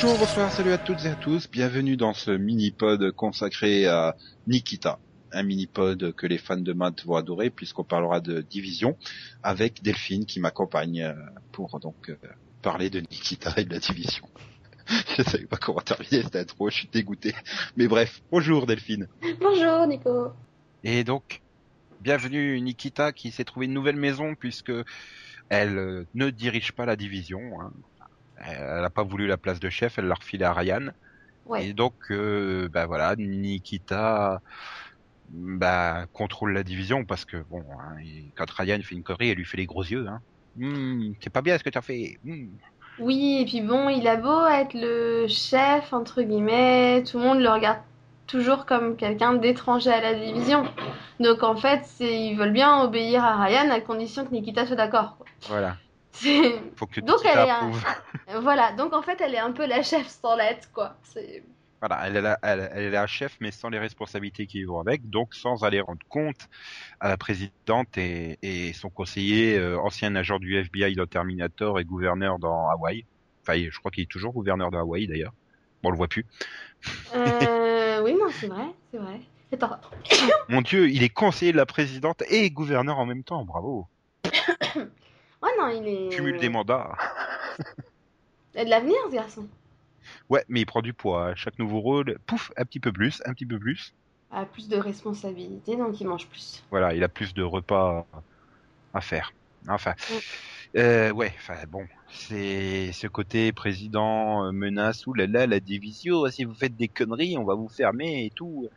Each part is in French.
Bonjour, bonsoir, salut à toutes et à tous. Bienvenue dans ce mini-pod consacré à Nikita. Un mini-pod que les fans de maths vont adorer puisqu'on parlera de division avec Delphine qui m'accompagne euh, pour donc euh, parler de Nikita et de la division. je savais pas comment terminer cette intro, je suis dégoûté. Mais bref, bonjour Delphine. Bonjour Nico. Et donc, bienvenue Nikita qui s'est trouvé une nouvelle maison puisque elle euh, ne dirige pas la division. Hein. Elle n'a pas voulu la place de chef, elle l'a refilé à Ryan. Ouais. Et donc, euh, bah voilà, Nikita bah, contrôle la division parce que bon, hein, quand Ryan fait une connerie, elle lui fait les gros yeux. Hein. Hmm, c'est pas bien ce que tu as fait. Hmm. Oui, et puis bon, il a beau être le chef, entre guillemets, tout le monde le regarde toujours comme quelqu'un d'étranger à la division. Donc en fait, ils veulent bien obéir à Ryan à condition que Nikita soit d'accord. Voilà. Faut que Donc, elle est un-. Voilà, donc en fait, elle est un peu la chef sans l'être, quoi. C'est... Voilà, elle est, la, elle, elle est la chef, mais sans les responsabilités qui vont avec, donc sans aller rendre compte à la présidente et, et son conseiller, euh, ancien agent du FBI dans Terminator et gouverneur dans Hawaï. Enfin, je crois qu'il est toujours gouverneur de Hawaï d'ailleurs. Bon, on le voit plus. Euh, oui, non, c'est vrai, c'est vrai. Attends. Mon Dieu, il est conseiller de la présidente et gouverneur en même temps. Bravo. Ouais, non, il est... Cumul des mandats. Il a de l'avenir, ce garçon. Ouais, mais il prend du poids. Chaque nouveau rôle, pouf, un petit peu plus, un petit peu plus. A plus de responsabilités, donc il mange plus. Voilà, il a plus de repas à faire. Enfin, euh, ouais, enfin bon, c'est ce côté président euh, menace ou là là la division. Si vous faites des conneries, on va vous fermer et tout.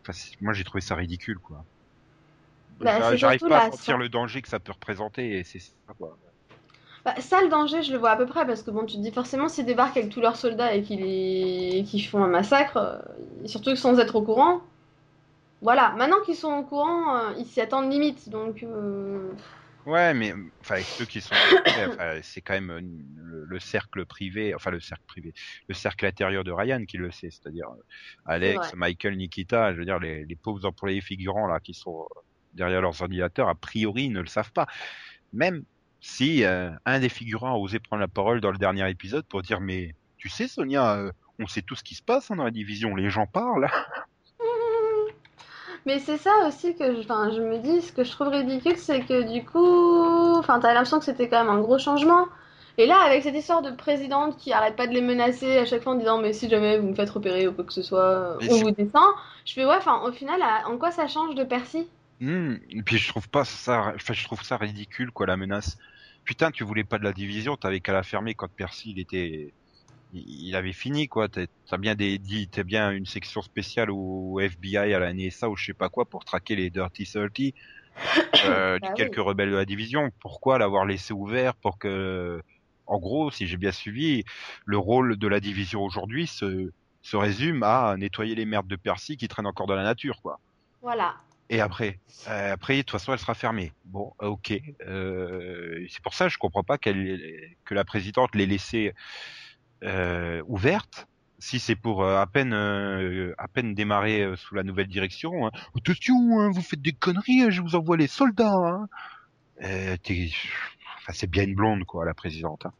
Enfin, moi j'ai trouvé ça ridicule quoi. Bah, J'arrive pas à sentir le danger que ça peut représenter et c'est. Bah, ça, le danger, je le vois à peu près, parce que bon, tu te dis forcément, s'ils débarquent avec tous leurs soldats et qu'ils les- font un massacre, euh, surtout sans être au courant, voilà. Maintenant qu'ils sont au courant, euh, ils s'y attendent limite, donc... euh, Ouais, mais enfin avec ceux qui sont, c'est quand même le, le cercle privé, enfin le cercle privé, le cercle intérieur de Ryan qui le sait, c'est-à-dire Alex. Michael, Nikita, je veux dire les, les pauvres employés figurants là qui sont derrière leurs ordinateurs, a priori ils ne le savent pas. Même si euh, un des figurants a osé prendre la parole dans le dernier épisode pour dire mais tu sais Sonia, euh, on sait tout ce qui se passe hein, dans la division, les gens parlent. Mais c'est ça aussi que je, me dis, ce que je trouve ridicule, c'est que du coup, enfin, t'as l'impression que c'était quand même un gros changement. Et là, avec cette histoire de présidente qui arrête pas de les menacer à chaque fois en disant, mais si jamais vous me faites repérer ou quoi que ce soit, Mais on vous descend, je fais, ouais, enfin, au final, à- en quoi ça change de Percy? Hmm, Et puis je trouve pas ça, enfin je trouve ça ridicule quoi la menace. Putain, tu voulais pas de la division, t'avais qu'à la fermer quand Percy il était, il, avait fini quoi. T'as bien des, dit, t'as bien une section spéciale au FBI à la NSA ou je sais pas quoi pour traquer les Dirty Thirty, euh, Bah oui. quelques rebelles de la division. Pourquoi l'avoir laissé ouvert pour que, en gros, si j'ai bien suivi, le rôle de la division aujourd'hui se se résume à nettoyer les merdes de Percy qui traînent encore dans la nature quoi. Voilà. Et après, euh, après, de toute façon, elle sera fermée. Bon, ok. Euh, c'est pour ça, que je comprends pas qu'elle, que la présidente l'ait laissée euh, ouverte. Si c'est pour euh, à peine, euh, à peine démarrer euh, sous la nouvelle direction. Hein. Attention, hein, vous faites des conneries, hein, je vous envoie les soldats. Hein. Enfin, c'est bien une blonde, quoi, la présidente. Hein.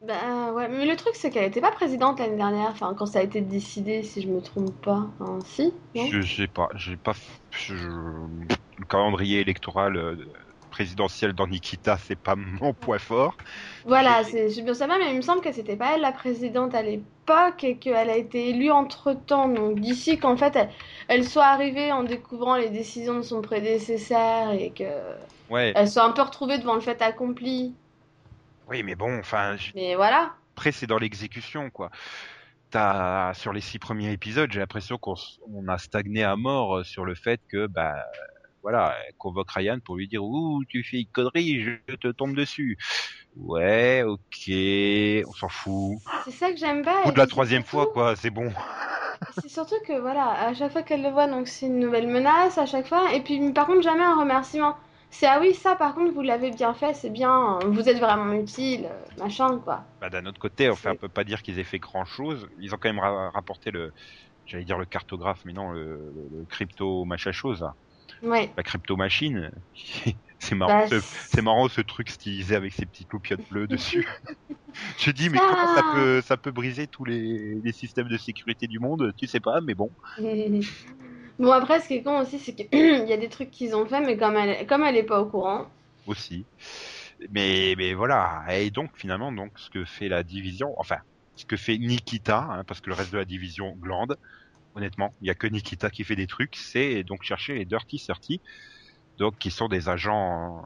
Bah ouais, mais le truc c'est qu'elle était pas présidente l'année dernière, enfin quand ça a été décidé, si je me trompe pas. Enfin, si, Je sais pas, j'ai pas, je- le calendrier électoral euh, présidentiel dans Nikita, c'est pas mon point fort. Voilà, c'est, bien ça va, mais il me semble que c'était pas elle la présidente à l'époque et qu'elle a été élue entre-temps. Donc d'ici qu'en fait elle, elle soit arrivée en découvrant les décisions de son prédécesseur et que Ouais. elle soit un peu retrouvée devant le fait accompli. Oui, mais bon, enfin, je- Mais voilà. après c'est dans l'exécution, quoi. T'as sur les six premiers épisodes, j'ai l'impression qu'on on a stagné à mort euh, sur le fait que, bah, voilà, elle convoque Ryan pour lui dire, ouh, tu fais une connerie, je te tombe dessus. Ouais, ok, on s'en fout. C'est ça que j'aime pas. Ou de la troisième fois, quoi, c'est bon. C'est surtout que voilà, à chaque fois qu'elle le voit, donc c'est une nouvelle menace à chaque fois. Et puis par contre, jamais un remerciement. C'est ah oui, ça par contre, vous l'avez bien fait, c'est bien, vous êtes vraiment utile, machin quoi. Bah, d'un autre côté, enfin, on peut pas dire qu'ils aient fait grand chose. Ils ont quand même ra- rapporté le, j'allais dire le cartographe, mais non, le, crypto machin chose, là. Ouais. la crypto machine. C'est marrant, Bah, ce, marrant ce truc stylisé avec ces petites loupiottes bleues dessus. Je dis mais comment ça peut ça peut briser tous les, les systèmes de sécurité du monde? Tu sais pas, mais bon. Bon, après, ce qui est con aussi, c'est qu'il y a des trucs qu'ils ont fait, mais comme elle, comme elle est pas au courant. aussi. Mais, mais voilà. Et donc, finalement, donc, ce que fait la division, enfin, ce que fait Nikita, hein, parce que le reste de la division glande, honnêtement, il y a que Nikita qui fait des trucs, c'est donc chercher les Dirty 30, donc, qui sont des agents,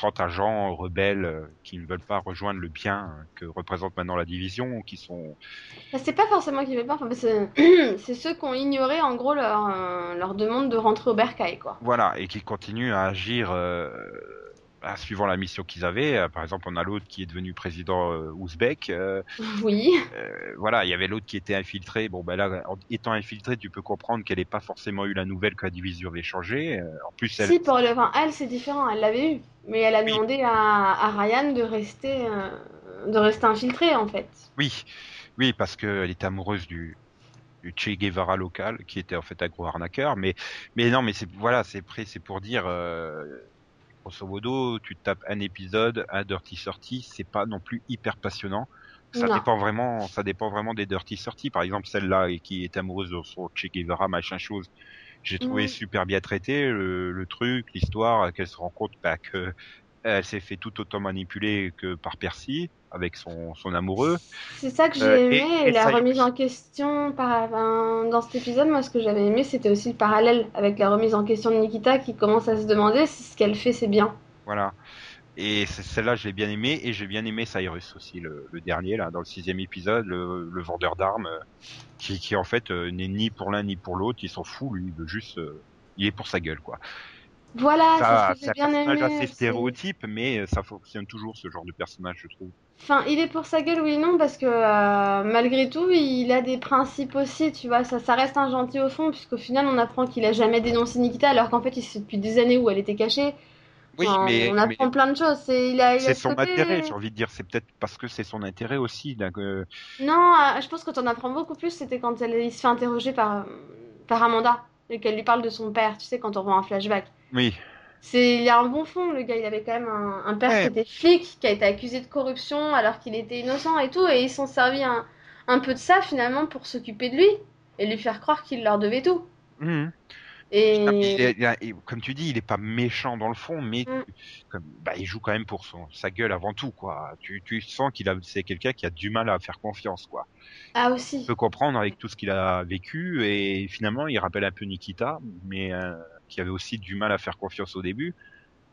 30 agents rebelles euh, qui ne veulent pas rejoindre le bien euh, que représente maintenant la division, qui sont, Enfin, c'est pas forcément qu'ils veulent pas, enfin, c'est ceux qui ont ignoré, en gros, leur, euh, leur demande de rentrer au bercail, quoi. voilà, et qui continuent à agir, euh, bah, suivant la mission qu'ils avaient. Euh, Par exemple, on a l'autre qui est devenu président euh, ouzbek, euh, Oui. Voilà, il y avait l'autre qui était infiltré. Bon, ben là, en étant infiltré, tu peux comprendre qu'elle n'ait pas forcément eu la nouvelle que la division avait changé. Euh, en plus, elle, Si, pour le, enfin, elle, c'est différent, elle l'avait eu. Mais elle a Oui. demandé à, à Ryan de rester, de rester infiltrée, en fait. oui, oui, parce qu'elle était amoureuse du, du Che Guevara local, qui était en fait un gros arnaqueur. Mais, mais non, mais c'est voilà, c'est pour dire. Euh, Grosso modo, tu tapes un épisode, un Dirty Sorty, c'est pas non plus hyper passionnant. Ça Non. dépend vraiment, ça dépend vraiment des Dirty Sorty. Par exemple, celle-là qui est amoureuse de son Che Guevara, machin chose. J'ai trouvé Mm. super bien traité le, le truc, l'histoire, qu'elle se rend compte bah, que elle s'est fait tout autant manipuler que par Percy avec son, son amoureux. C'est ça que j'ai Euh, aimé, et, et la remise en question par, enfin, dans cet épisode, moi ce que j'avais aimé c'était aussi le parallèle avec la remise en question de Nikita qui commence à se demander si ce qu'elle fait c'est bien. Voilà. Et celle-là, je l'ai bien aimé, et j'ai bien aimé Cyrus aussi, le, le dernier, là, dans le sixième épisode, le, le vendeur d'armes, euh, qui, qui en fait euh, n'est ni pour l'un ni pour l'autre, il s'en fout, lui, il veut juste, il est pour sa gueule, quoi. Voilà, Ça, c'est ce c'est que un j'ai bien personnage aimé. assez stéréotype, mais euh, ça fonctionne toujours, ce genre de personnage, je trouve. Enfin, il est pour sa gueule, oui non, parce que euh, malgré tout, il a des principes aussi, tu vois, ça, ça reste un gentil au fond, puisqu'au final on apprend qu'il a jamais dénoncé Nikita, alors qu'en fait il sait depuis des années où elle était cachée. Oui, Enfin, mais, on mais apprend plein de choses. C'est il a, il a c'est ce son côté- intérêt, j'ai envie de dire, c'est peut-être parce que c'est son intérêt aussi, Non, euh, je pense que t'en apprends beaucoup plus, c'était quand elle, il se fait interroger par, par Amanda et qu'elle lui parle de son père, tu sais, quand on voit un flashback. Oui, C'est, il a un bon fond, le gars, il avait quand même un, un père Ouais. qui était flic, qui a été accusé de corruption alors qu'il était innocent et tout, et ils s'en servi un, un peu de ça finalement pour s'occuper de lui et lui faire croire qu'il leur devait tout. Ah, puis, Et il est- il a- et comme tu dis, il est pas méchant dans le fond, mais Mm. comme, bah, il joue quand même pour son, sa gueule avant tout, quoi. Tu, tu sens qu'il a, c'est quelqu'un qui a du mal à faire confiance, quoi. ah aussi. Tu peux comprendre avec tout ce qu'il a vécu, et finalement, il rappelle un peu Nikita, mais euh, qui avait aussi du mal à faire confiance au début.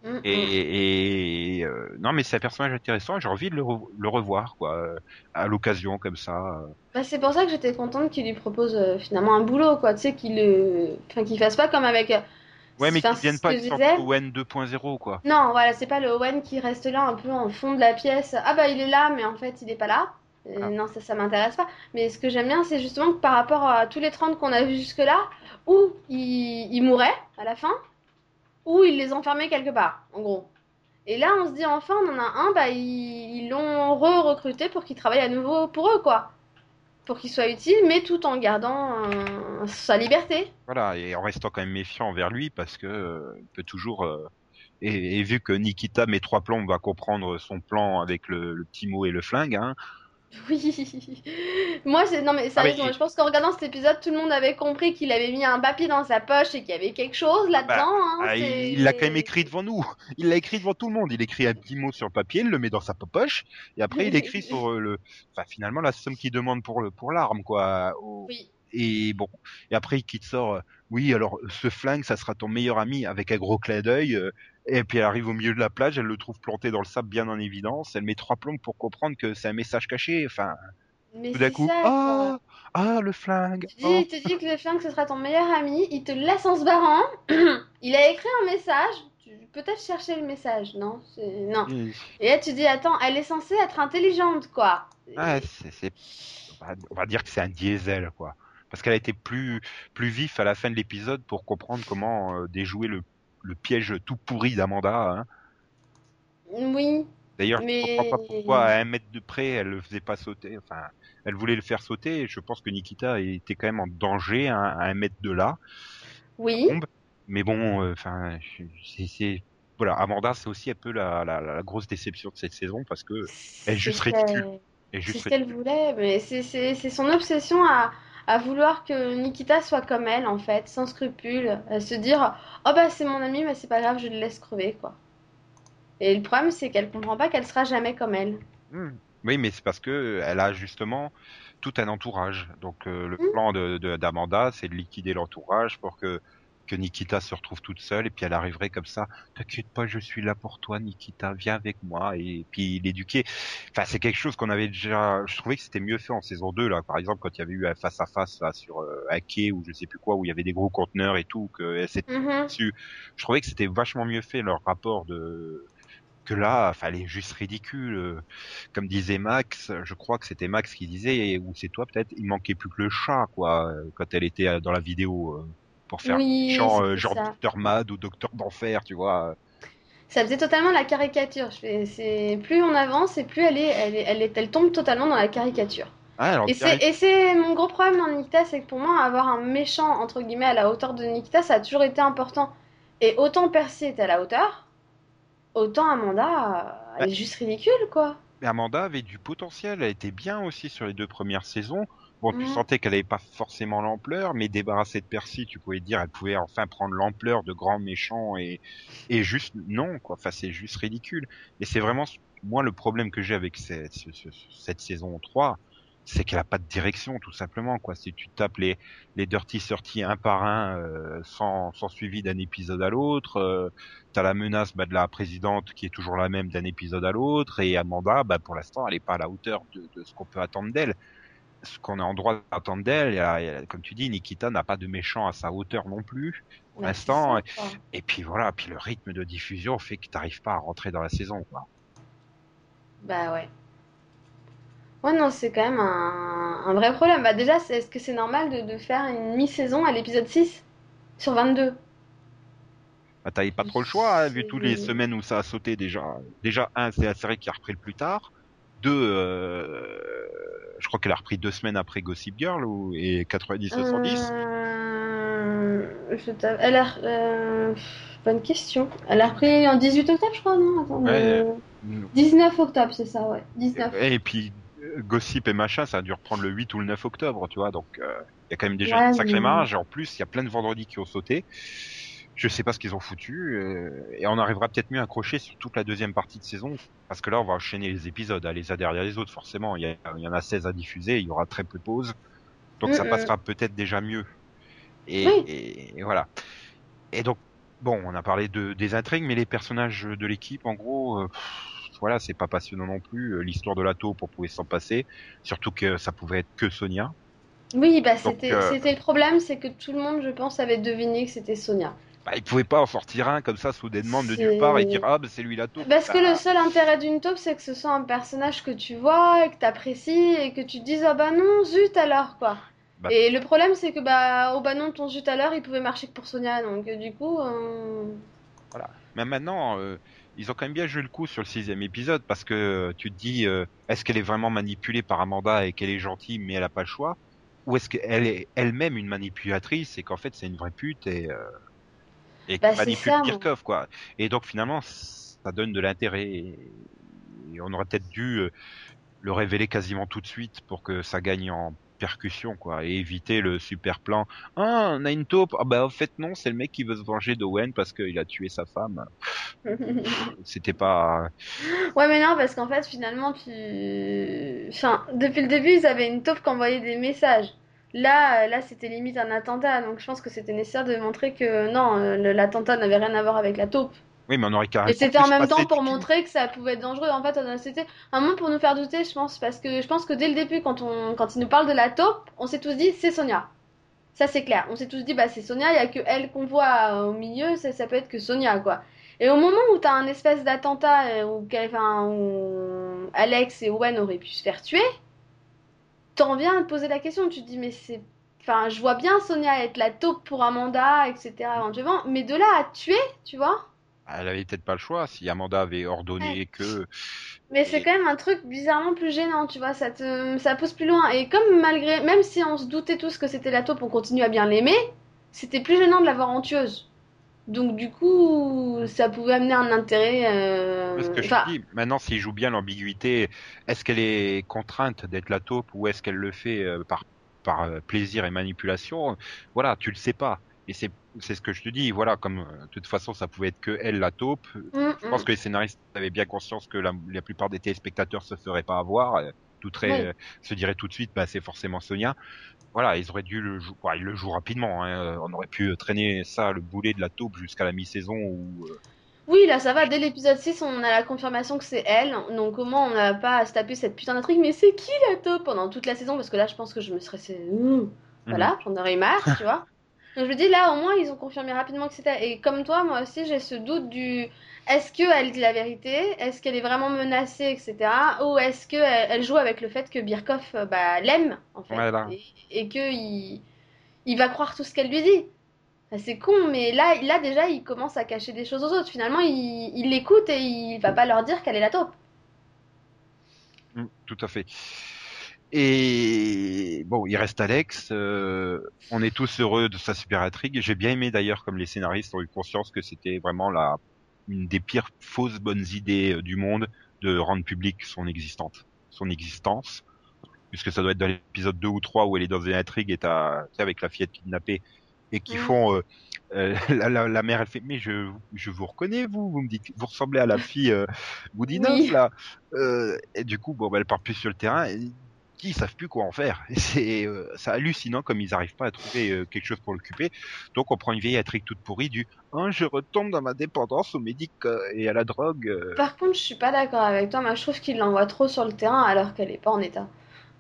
Mm, mm. Et, et, euh, non, mais c'est un personnage intéressant. J'ai envie de le, re- le revoir, quoi, euh, à l'occasion comme ça. Bah, c'est pour ça que j'étais contente qu'il lui propose euh, finalement un boulot, quoi. Tu sais, qu'il le... enfin, qu'il fasse pas comme avec. Ouais, mais enfin, qu'ils viennent pas ON 2.0, quoi. Non, voilà, c'est pas le Owen qui reste là un peu en fond de la pièce. Ah bah il est là, mais en fait il est pas là. Ah. Non, ça, ça m'intéresse pas. Mais ce que j'aime bien, c'est justement que par rapport à tous les 30 qu'on a vus jusque-là, où ils, ils mouraient à la fin, ou ils les enfermaient quelque part, en gros. Et là, on se dit enfin, on en a un, bah ils l'ont re-recruté pour qu'il travaille à nouveau pour eux, quoi. Pour qu'il soit utile, mais tout en gardant euh, sa liberté. Voilà, et en restant quand même méfiant envers lui parce que euh, il peut toujours. euh, et, et vu que Nikita met trois plombs, on va comprendre son plan avec le, le petit mot et le flingue. Hein. Oui. Moi, c'est non mais sérieusement, mais- je pense qu'en regardant cet épisode, tout le monde avait compris qu'il avait mis un papier dans sa poche et qu'il y avait quelque chose là-dedans. hein, Ah, il l'a quand même écrit devant nous. Il l'a écrit devant tout le monde. Il écrit un petit mot sur le papier, il le met dans sa poche, et après il écrit sur euh, le. Enfin, finalement, la somme qu'il demande pour le pour l'arme, quoi. au- Oui. Et bon, et après il sort. euh, oui, alors ce flingue, ça sera ton meilleur ami avec un gros clin d'œil. euh, et puis elle arrive au milieu de la plage, elle le trouve planté dans le sable bien en évidence. Elle met trois plombs pour comprendre que c'est un message caché. Enfin, Mais tout d'un coup, ah, quoi. ah, le flingue. Tu dis, oh. il te dit que le flingue ce sera ton meilleur ami, il te laisse en se barrant. il a écrit un message. Tu peut-être chercher le message, non? Non. Et- Et là, tu dis, attends, elle est censée être intelligente, quoi. Ouais, va- on va dire que c'est un diesel, quoi. Parce qu'elle a été plus, plus vif à la fin de l'épisode pour comprendre comment euh, déjouer le, le piège tout pourri d'Amanda. Hein. Oui. D'ailleurs, Mais- je comprends pas pourquoi à un mètre de près, elle le faisait pas sauter. Enfin, elle voulait le faire sauter. Et je pense que Nikita était quand même en danger hein, à un mètre de là. Oui. Mais bon, euh, enfin, c'est, c'est, voilà, Amanda, c'est aussi un peu la, la, la, grosse déception de cette saison parce que elle est juste ridicule. Elle c'est juste ce qu'elle ridicule. voulait, mais c'est son obsession à, à vouloir que Nikita soit comme elle, en fait, sans scrupules, à se dire Oh bah c'est mon ami, mais c'est pas grave, je le laisse crever, quoi. Et le problème, c'est qu'elle comprend pas qu'elle sera jamais comme elle. Hmm. Oui, mais c'est parce que elle a justement tout un entourage. Donc euh, le Hmm. plan de de- d'Amanda, c'est de liquider l'entourage pour que que Nikita se retrouve toute seule et puis elle arriverait comme ça. T'inquiète pas, je suis là pour toi, Nikita, viens avec moi et puis l'éduquer. Enfin, c'est quelque chose qu'on avait déjà. Je trouvais que c'était mieux fait en saison 2 là. Par exemple, quand il y avait eu un face à face là sur euh, un quai ou je sais plus quoi où il y avait des gros conteneurs et tout que elle s'était Mhm. dessus. Je trouvais que c'était vachement mieux fait leur rapport de que là, est juste ridicule. Comme disait Max, je crois que c'était Max qui disait, ou c'est toi peut-être, il manquait plus que le chat, quoi, euh, quand elle était euh, dans la vidéo euh, pour faire Oui, chant euh, genre. Docteur Mad ou Docteur d'Enfer, tu vois. Ça faisait totalement la caricature. C'est plus on avance et plus elle est, elle est, elle est- elle tombe totalement dans la caricature. Ah, alors, Et c'est, mon gros problème dans Nikita, c'est que pour moi, avoir un méchant, entre guillemets, à la hauteur de Nikita, ça a toujours été important. Et autant Percy est à la hauteur, autant Amanda, euh, elle est juste ridicule, quoi. Mais Amanda avait du potentiel, elle était bien aussi sur les deux premières saisons. Bon, tu Mhm. sentais qu'elle avait pas forcément l'ampleur, mais débarrassée de Percy, tu pouvais dire, elle pouvait enfin prendre l'ampleur de grands méchants et, et juste, non, quoi. Enfin, c'est juste ridicule. Et c'est vraiment, moi, le problème que j'ai avec cette, ce- ce- cette saison 3, c'est qu'elle a pas de direction, tout simplement, quoi. Si tu tapes les, les Dirty 30 un par un, euh, sans, sans suivi d'un épisode à l'autre, euh, t'as la menace bah, de la présidente qui est toujours la même d'un épisode à l'autre, et Amanda, bah, pour l'instant, elle est pas à la hauteur de, de ce qu'on peut attendre d'elle. Ce qu'on est en droit d'attendre d'elle, comme tu dis, Nikita n'a pas de méchant à sa hauteur non plus, pour l'instant. Et puis voilà, puis le rythme de diffusion fait que t'arrives pas à rentrer dans la saison. Quoi. Bah ouais. Ouais, non, c'est quand même un, un vrai problème. Bah déjà, est-ce que c'est normal de, de faire une mi-saison à l'épisode 6 sur 22? Bah, t'avais pas trop le choix, hein, vu toutes les semaines où ça a sauté déjà. Déjà, un, c'est la série qui a repris le plus tard. Deux, euh, je crois qu'elle a repris deux semaines après Gossip Girl ou, et 90-70. Euh, je t'a- Elle a... euh, Bonne question. Elle a repris en 18 octobre, je crois, non? Attends, Ouais, euh, 19 octobre, c'est ça, ouais. 19. Et puis, euh, Gossip et machin, ça a dû reprendre le 8 ou le 9 octobre, tu vois. Donc, euh, il y a quand même déjà Ouais, une sacrée mais- marge. Et en plus, il y a plein de vendredis qui ont sauté. Je sais pas ce qu'ils ont foutu. euh, et on arrivera peut-être mieux à accrocher sur toute la deuxième partie de saison. Parce que là, on va enchaîner les épisodes, hein, les uns derrière les autres, forcément. Il y, a- il y en a 16 à diffuser, il y aura très peu de pauses. Donc, ça Mm, mm. passera peut-être déjà mieux. Et, Oui. et- et voilà. Et donc, bon, on a parlé de, des intrigues, mais les personnages de l'équipe, en gros, euh, pff, voilà, c'est pas passionnant non plus. Euh, L'histoire de la taupe, on pouvait s'en passer. Surtout que ça pouvait être que Sonia. Oui, bah c'était euh, c'était le problème, c'est que tout le monde, je pense, avait deviné que c'était Sonia. Bah, il pouvait pas en sortir un comme ça soudainement de nulle part et dire ah bah c'est lui la taupe. Parce que Bah, le seul intérêt d'une taupe, c'est que ce soit un personnage que tu vois et que t'apprécies et que tu te dises ah bah non, zut alors quoi. Bah. Et le problème, c'est que bah oh bah non, ton zut alors, il pouvait marcher que pour Sonia, donc euh, du coup. euh, Mais maintenant, euh, ils ont quand même bien joué le coup sur le sixième épisode parce que tu te dis, euh, est-ce qu'elle est vraiment manipulée par Amanda et qu'elle est gentille mais elle a pas le choix, ou est-ce qu'elle est elle-même une manipulatrice et qu'en fait c'est une vraie pute et euh, et Bah, qui manipule ça, Kirchhoff quoi. Et donc finalement, ça donne de l'intérêt et, et on aurait peut-être dû euh, le révéler quasiment tout de suite pour que ça gagne en percussion quoi et éviter le super plan ah on a une taupe ah bah en fait non c'est le mec qui veut se venger d'Owen parce qu'il a tué sa femme c'était pas Ouais, mais non, parce qu'en fait, finalement, tu... Enfin, depuis le début, ils avaient une taupe qui envoyait des messages. Là, euh, là, c'était limite un attentat, donc je pense que c'était nécessaire de montrer que non, euh, l'attentat n'avait rien à voir avec la taupe. oui mais on aurait carrément Et c'était en même temps pour montrer que ça pouvait être dangereux. En fait, c'était un moment pour nous faire douter, je pense, parce que je pense que dès le début, quand on, quand il nous parle de la taupe, on s'est tous dit c'est Sonia. Ça c'est clair. On s'est tous dit bah c'est Sonia. Il y a que elle qu'on voit euh, au milieu. Ça, ça peut être que Sonia quoi. Et au moment où t'as un espèce d'attentat où, enfin, où Alex et Owen auraient pu se faire tuer, t'en viens à te poser la question. Tu te dis mais c'est, enfin, je vois bien Sonia être la taupe pour Amanda, etc. éventuellement, mais de là à tuer, tu vois. elle avait peut-être pas le choix si Amanda avait ordonné Ouais. que Mais Et- c'est quand même un truc bizarrement plus gênant, tu vois, ça te, ça pousse plus loin. Et comme malgré, même si on se doutait tous que c'était la taupe, on continue à bien l'aimer, c'était plus gênant de la voir en tueuse. Donc du coup, ça pouvait amener un intérêt. Euh... Ce que je enfin, dis, maintenant, s'il joue bien l'ambiguïté, est-ce qu'elle est contrainte d'être la taupe ou est-ce qu'elle le fait euh, par, par euh, plaisir et manipulation? Voilà, tu le sais pas. Et c'est c'est ce que je te dis. Voilà, comme euh, de toute façon, ça pouvait être que elle la taupe. mm, Je pense mm. que les scénaristes avaient bien conscience que la, la plupart des téléspectateurs se feraient pas avoir. Euh, Tout très, Oui. euh, se dirait tout de suite, bah, c'est forcément Sonia. Voilà, ils auraient dû le jouer. Ils le jouent rapidement. Hein. Euh, On aurait pu traîner ça, le boulet de la taupe, jusqu'à la mi-saison où. euh, Oui, là ça va, dès l'épisode 6, on a la confirmation que c'est elle. Donc comment on n'a pas à se taper cette putain d'intrigue Mais c'est qui la taupe pendant toute la saison? Parce que là, je pense que je me serais... Mmh. Voilà, j'en aurais marre, tu vois. Donc je me dis, là, au moins, ils ont confirmé rapidement que c'était... Et comme toi, moi aussi, j'ai ce doute du... Est-ce qu'elle dit la vérité? Est-ce qu'elle est vraiment menacée, etc. Ou est-ce qu'elle elle joue avec le fait que Birkoff euh, bah, l'aime, en fait Voilà. Et, et qu'il il va croire tout ce qu'elle lui dit c'est con, mais là, là, déjà, il commence à cacher des choses aux autres. Finalement, il il l'écoute et il va pas leur dire qu'elle est la taupe. Mm, tout à fait. Et bon, il reste Alex. euh, on est tous heureux de sa super intrigue. J'ai bien aimé d'ailleurs comme les scénaristes ont eu conscience que c'était vraiment la une des pires fausses bonnes idées euh, du monde de rendre public son existence, son existence, puisque ça doit être dans l'épisode 2 ou 3 où elle est dans une intrigue et t'as avec la fillette kidnappée et qui Mm. font euh, euh, la, la, la mère elle fait mais je je vous reconnais vous vous me dites vous ressemblez à la fille euh, Oui. là euh, et du coup bon bah, elle part plus sur le terrain et ils savent plus quoi en faire c'est euh, hallucinant comme ils arrivent pas à trouver euh, quelque chose pour l'occuper donc on prend une vieille intrigue toute pourrie du hein, je retombe dans ma dépendance aux médic euh, et à la drogue euh. Par contre, je suis pas d'accord avec toi. Moi, je trouve qu'il l'envoie trop sur le terrain alors qu'elle est pas en état.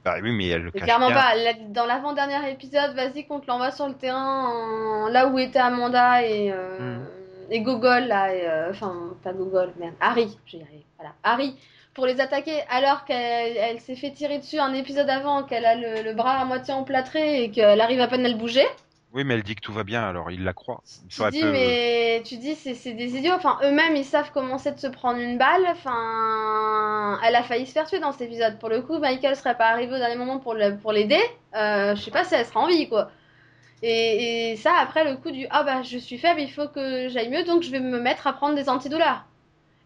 bah oui mais elle le Mais cache clairement bien. pas. Dans l'avant-dernier épisode, vas-y qu'on te l'envoie sur le terrain, en- là où était Amanda et, euh, Mm. et Gogol, là, et, euh, enfin, pas Gogol, merde, Harry, je vais y arriver, voilà, Harry, pour les attaquer, alors qu'elle elle s'est fait tirer dessus un épisode avant, qu'elle a le, le bras à moitié emplâtré et qu'elle arrive à peine à le bouger. oui mais elle dit que tout va bien alors il la croit Tu dis, peu- mais tu dis, c'est c'est des idiots. Enfin, eux-mêmes, ils savent comment c'est de se prendre une balle. Enfin, elle a failli se faire tuer dans cet épisode. Pour le coup, Michael serait pas arrivé au dernier moment pour l'aider. Euh, je sais pas si elle sera en vie, quoi. Et, et ça, après le coup du ah bah je suis faible, il faut que j'aille mieux, donc je vais me mettre à prendre des antidouleurs.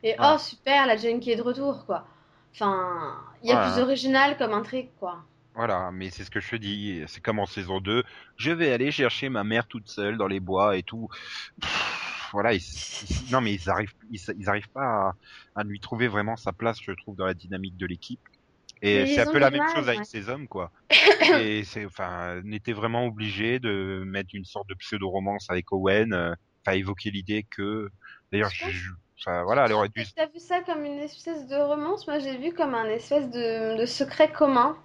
Et Ouais. oh super, la Jane qui est de retour, quoi. Enfin, il y a Ouais. plus original comme intrigue, quoi. Voilà, mais c'est ce que je te dis, c'est comme en saison 2, je vais aller chercher ma mère toute seule dans les bois et tout. Pff, voilà, ils, ils- non mais ils arrivent, ils, ils arrivent pas à, à lui trouver vraiment sa place, je trouve, dans la dynamique de l'équipe. Et c'est un peu la même mal, chose avec ouais. ces hommes, quoi. et c'est, enfin, on était vraiment obligé de mettre une sorte de pseudo-romance avec Owen, euh, enfin, évoquer l'idée que, d'ailleurs, je- enfin, voilà, elle aurait dû, T'as vu ça comme une espèce de romance? Moi, j'ai vu comme un espèce de, de secret commun.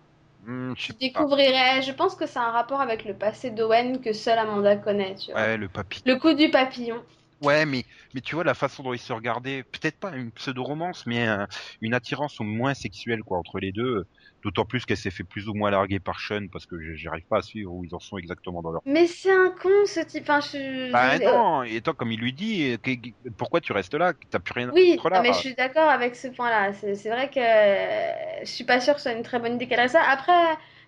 Hmm, je Tu découvrirais. Je pense que c'est un rapport avec le passé d'Owen que seule Amanda connaît, tu vois. Ouais, le papy. Le coup du papillon. Ouais, mais, mais tu vois la façon dont ils se regardaient, peut-être pas une pseudo-romance, mais un- une attirance au moins sexuelle quoi entre les deux. D'autant plus qu'elle s'est fait plus ou moins larguer par Sean parce que j'arrive pas à suivre où ils en sont exactement dans leur. Mais c'est un con ce type. Enfin, je. Bah non, et toi comme il lui dit, euh, pourquoi tu restes là? T'as plus rien à Oui, là. mais je suis d'accord avec ce point-là. C'est vrai que euh, je suis pas sûre que ce soit une très bonne idée qu'elle reste ça. Après,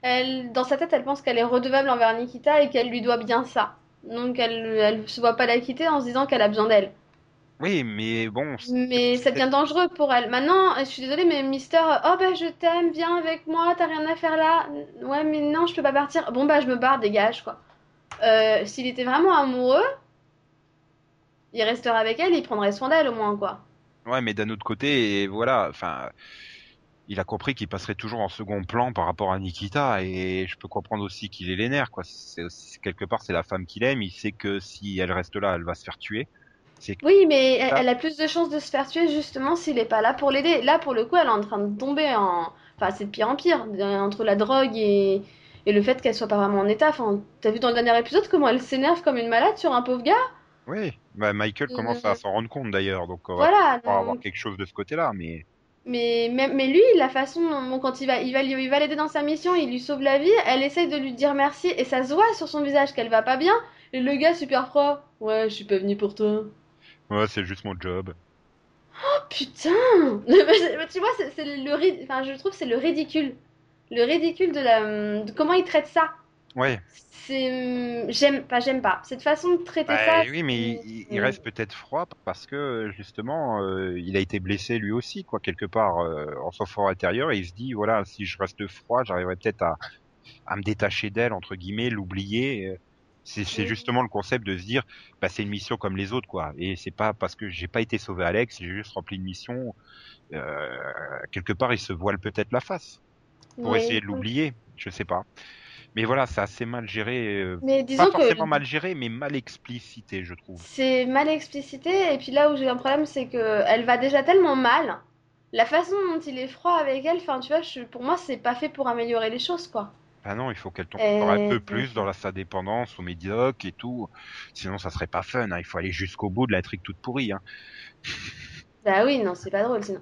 elle, dans sa tête, elle pense qu'elle est redevable envers Nikita et qu'elle lui doit bien ça. Donc elle, elle se voit pas la quitter en se disant qu'elle a besoin d'elle. Oui, mais bon. Mais ça devient dangereux pour elle. Maintenant, je suis désolée, mais Mister, oh bah je t'aime, viens avec moi, t'as rien à faire là. Ouais, mais non, je peux pas partir. Bon bah je me barre, dégage quoi. Euh, S'il était vraiment amoureux, il resterait avec elle, il prendrait soin d'elle au moins quoi. Ouais, mais d'un autre côté, voilà, enfin, il a compris qu'il passerait toujours en second plan par rapport à Nikita, et je peux comprendre aussi qu'il ait les nerfs, quoi. C'est quelque part, c'est la femme qu'il aime. Il sait que si elle reste là, elle va se faire tuer. Oui, mais elle, elle a plus de chances de se faire tuer justement s'il est pas là pour l'aider. Là, pour le coup, elle est en train de tomber en. Enfin, c'est de pire en pire. euh, Entre la drogue et, et le fait qu'elle soit pas vraiment en état. Enfin, t'as vu dans le dernier épisode comment elle s'énerve comme une malade sur un pauvre gars? Oui, bah Michael commence à Euh, s'en rendre compte d'ailleurs, donc on va Voilà. pas donc- avoir quelque chose de ce côté-là, mais Mais, mais, mais lui, la façon dont bon, quand il va, il va, il va l'aider dans sa mission, il lui sauve la vie, elle essaye de lui dire merci et ça se voit sur son visage qu'elle va pas bien. Et le gars super froid, ouais, je suis pas venu pour toi. ouais, c'est juste mon job. Oh putain Tu vois, c'est le enfin, je trouve c'est le ridicule. Le ridicule de, la, de comment il traite ça. Ouais. C'est, j'aime pas, j'aime pas cette façon de traiter Bah, ça. oui, mais il, il reste peut-être froid parce que justement, euh, il a été blessé lui aussi, quoi, quelque part euh, en son fort intérieur, et il se dit voilà, si je reste froid, j'arriverai peut-être à, à me détacher d'elle entre guillemets, l'oublier. euh. C'est c'est Oui. justement le concept de se dire, bah c'est une mission comme les autres, quoi. Et c'est pas parce que j'ai pas été sauvé Alex, j'ai juste rempli une mission. Euh, quelque part, il se voile peut-être la face pour Oui. essayer de l'oublier. Je sais pas. Mais voilà, c'est assez mal géré. euh, Mais pas que forcément mal géré, mais mal explicité, je trouve. c'est mal explicité. Et puis là où j'ai un problème, c'est que elle va déjà tellement mal. La façon dont il est froid avec elle, enfin tu vois, je- pour moi c'est pas fait pour améliorer les choses quoi. Ah non, il faut qu'elle tombe Et- encore un peu plus dans la, sa dépendance au médiocre et tout. Sinon, ça serait pas fun. hein. Il faut aller jusqu'au bout de la trique toute pourrie. Hein. Bah oui, non, c'est pas drôle sinon.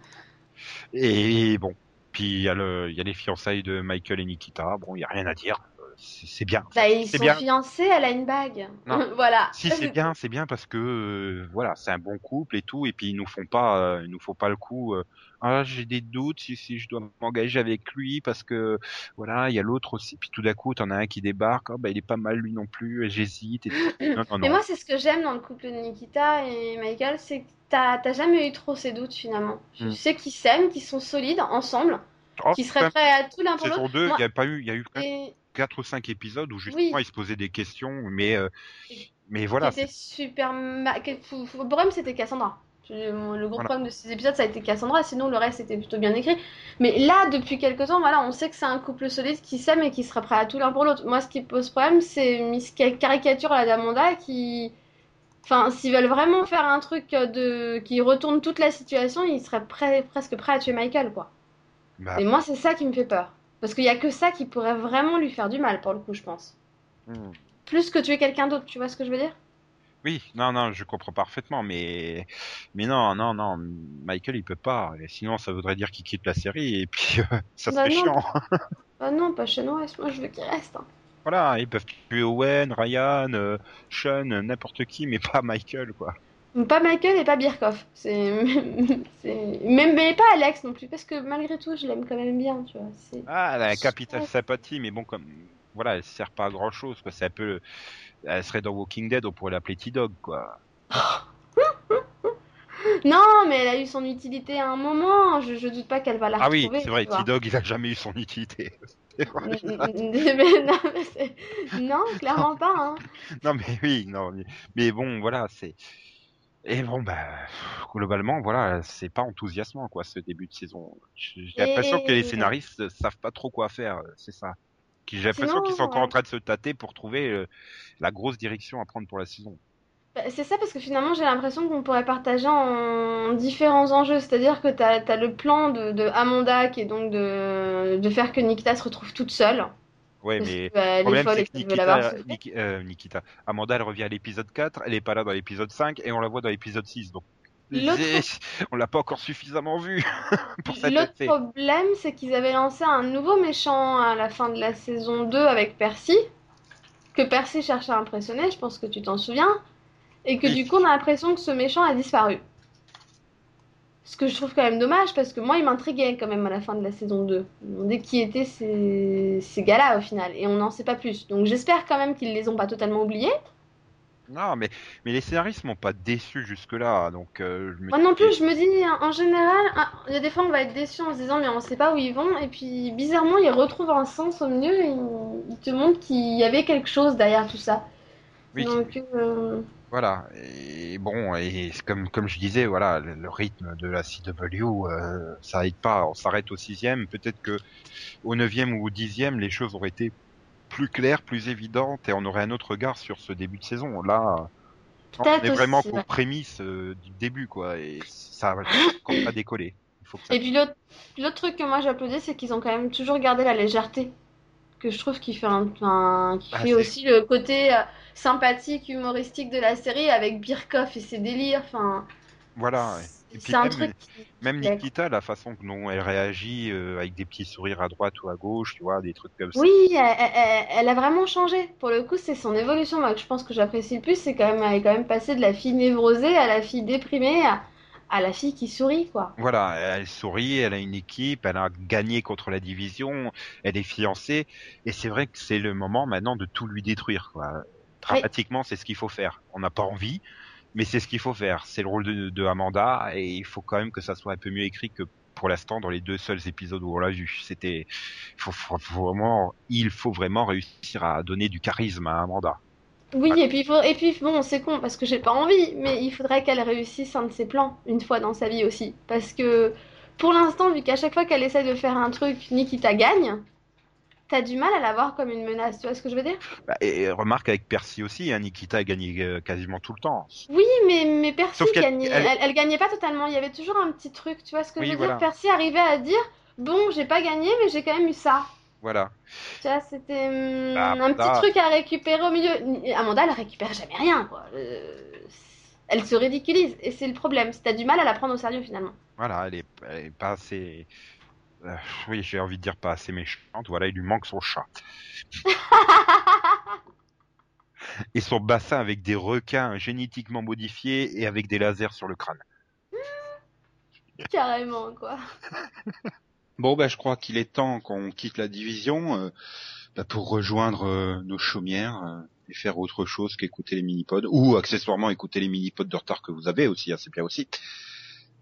Et bon, puis il y, y a les fiançailles de Michael et Nikita. Bon, il y a rien à dire. C'est bien. Bah ils C'est sont bien. fiancés, elle a une bague. Voilà. Si c'est bien, c'est bien parce que euh, voilà, c'est un bon couple et tout. Et puis ils nous font pas, euh, ils nous font pas le coup. euh, ah, j'ai des doutes si si je dois m'engager avec lui parce que voilà, il y a l'autre aussi. Puis tout d'un coup, t'en as un qui débarque. Oh, bah il est pas mal lui non plus. J'hésite. Et... Non, non, moi c'est ce que j'aime dans le couple de Nikita et Michael, c'est que t'as t'as jamais eu trop ces doutes finalement. Tu Mm. sais qu'ils s'aiment, qu'ils sont solides ensemble, Oh, seraient même, prêts à tout l'un pour saison l'autre. 2, il Moi- y a pas eu, il y a eu Et quatre ou cinq épisodes où justement Oui. ils se posaient des questions, mais euh, mais voilà, qui était super. ma- Le problème, c'était Cassandra. Le gros Voilà. problème de ces épisodes, ça a été Cassandra, sinon le reste était plutôt bien écrit. Mais là, depuis quelques temps, voilà, on sait que c'est un couple solide qui s'aime et qui sera prêt à tout l'un pour l'autre. Moi, ce qui pose problème, c'est Miss Ca- Caricature à la Damanda qui. Enfin, s'ils veulent vraiment faire un truc de... qui retourne toute la situation, ils seraient prêts- presque prêts à tuer Michael, quoi. bah, Et moi, c'est ça qui me fait peur. Parce qu'il y a que ça qui pourrait vraiment lui faire du mal, pour le coup, je pense. hmm. Plus que tuer quelqu'un d'autre, tu vois ce que je veux dire? oui, non, non, je comprends parfaitement, mais mais non, non, non, Michael il peut pas, et sinon ça voudrait dire qu'il quitte la série et puis euh, ça Bah serait non. chiant. Ah non, pas Sean West, moi je veux qu'il reste. hein. Voilà, ils peuvent tuer Owen, Ryan, euh, Sean, n'importe qui, mais pas Michael quoi. Pas Michael et pas Birkoff. C'est... c'est- Même mais pas Alex non plus, parce que malgré tout, je l'aime quand même bien, tu vois. C'est... Ah, elle a un capital Ouais. sympathie, mais bon comme voilà, elle sert pas à grand chose quoi. C'est un peu, elle serait dans Walking Dead, on pourrait l'appeler T-Dog quoi. Non, mais elle a eu son utilité à un moment. Je, je doute pas qu'elle va la Ah oui, retrouver. c'est vrai, tu vois. T-Dog il a jamais eu son utilité. C'est vrai. Mais non, mais c'est- non, clairement pas. Hein. Non mais oui, non, mais bon, voilà, c'est et bon bah globalement, voilà, c'est pas enthousiasmant quoi ce début de saison. J'ai l'impression que les scénaristes savent pas trop quoi faire, c'est ça. J'ai l'impression qu'ils sont encore ouais. en train de se tâter pour trouver euh, la grosse direction à prendre pour la saison. Bah, C'est ça parce que finalement j'ai l'impression qu'on pourrait partager en différents enjeux. C'est-à-dire que tu as, le plan de, de Amanda qui est donc de, de faire que Nikita se retrouve toute seule. Ouais, Parce mais que, est problème que Nikita, euh, Nikita, Amanda elle revient à l'épisode 4, elle est pas là dans l'épisode 5 et on la voit dans l'épisode 6 donc on l'a pas encore suffisamment vu pour L'autre problème, c'est qu'ils avaient lancé un nouveau méchant à la fin de la saison 2 avec Percy, que Percy cherche à impressionner, je pense que tu t'en souviens, et que Oui. du coup on a l'impression que ce méchant a disparu. Ce que je trouve quand même dommage, parce que moi il m'intriguait quand même à la fin de la saison 2. Je me demandais qui étaient ces, ces gars-là au final, et on n'en sait pas plus. Donc j'espère quand même qu'ils les ont pas totalement oubliés. Non, mais, mais les scénaristes m'ont pas déçu jusque-là, donc euh, je me Moi non plus, je me dis, en général, il y a des fois on va être déçu en se disant, mais on sait pas où ils vont, et puis bizarrement, ils retrouvent un sens au milieu, et ils, ils te montrent qu'il y avait quelque chose derrière tout ça. Oui, Donc, euh, voilà. Et bon, et comme comme je disais, voilà, le, le rythme de la CW, euh, ça aide pas. On s'arrête au sixième, peut-être que au neuvième ou au dixième, les choses auraient été plus claires, plus évidentes, et on aurait un autre regard sur ce début de saison. Là, on est vraiment qu'aux ouais. prémices euh, du début, quoi, et ça va pas décoller. Il faut que ça... Et puis l'autre l'autre truc que moi j'applaudis, c'est qu'ils ont quand même toujours gardé la légèreté. Que je trouve qui fait, un, un- qui Ah, fait aussi le côté euh, sympathique, humoristique de la série avec Birkoff et ses délires. Enfin, Voilà. Et puis même- truc qui- Même Nikita, la façon dont elle réagit, euh, avec des petits sourires à droite ou à gauche, tu vois, des trucs comme ça. Oui, elle, elle- elle a vraiment changé. Pour le coup, c'est son évolution, moi, que je pense que j'apprécie le plus. C'est quand même, elle est quand même passée de la fille névrosée à la fille déprimée à, à la fille qui sourit, quoi. Voilà, elle sourit, elle a une équipe, elle a gagné contre la division, elle est fiancée, et c'est vrai que c'est le moment maintenant de tout lui détruire, quoi. Dramatiquement, c'est ce qu'il faut faire. On n'a pas envie, mais c'est ce qu'il faut faire. C'est le rôle de, Amanda, et il faut quand même que ça soit un peu mieux écrit que pour l'instant dans les deux seuls épisodes où on l'a vu. C'était, faut, vraiment, il faut vraiment réussir à donner du charisme à Amanda. Oui, et puis, faut... et puis bon, c'est con parce que j'ai pas envie, mais il faudrait qu'elle réussisse un de ses plans une fois dans sa vie aussi. Parce que pour l'instant, vu qu'à chaque fois qu'elle essaie de faire un truc, Nikita gagne, t'as du mal à la voir comme une menace, tu vois ce que je veux dire? Bah, et remarque avec Percy aussi, hein, Nikita a gagné euh, quasiment tout le temps. Oui, mais, mais Percy gagnait, elle... gagnait pas totalement, il y avait toujours un petit truc, tu vois ce que je veux dire? Percy arrivait à dire, bon, j'ai pas gagné, mais j'ai quand même eu ça. Voilà. Tu vois, c'était hum, bah, un petit truc à récupérer au milieu. Amanda, elle récupère jamais rien, quoi. Elle se ridiculise, et c'est le problème. Si t'as du mal à la prendre au sérieux, finalement. Voilà, elle est, elle est pas assez. Euh, oui, j'ai envie de dire pas assez méchante. Voilà, il lui manque son chat. et son bassin avec des requins génétiquement modifiés et avec des lasers sur le crâne. Carrément, quoi. Bon, ben, je crois qu'il est temps qu'on quitte la division euh, bah, pour rejoindre euh, nos chaumières euh, et faire autre chose qu'écouter les mini-pods, ou accessoirement écouter les mini-pods de retard que vous avez aussi, hein, c'est bien aussi.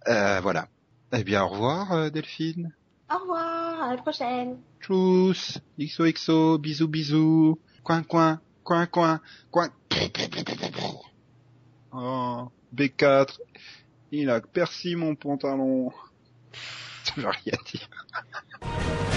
voilà. Eh bien, au revoir, Delphine. Au revoir, à la prochaine. Tchuss, XOXO, bisous bisous, coin coin, coin coin, coin. Oh, B4, il a percé mon pantalon. ça veut rien dire.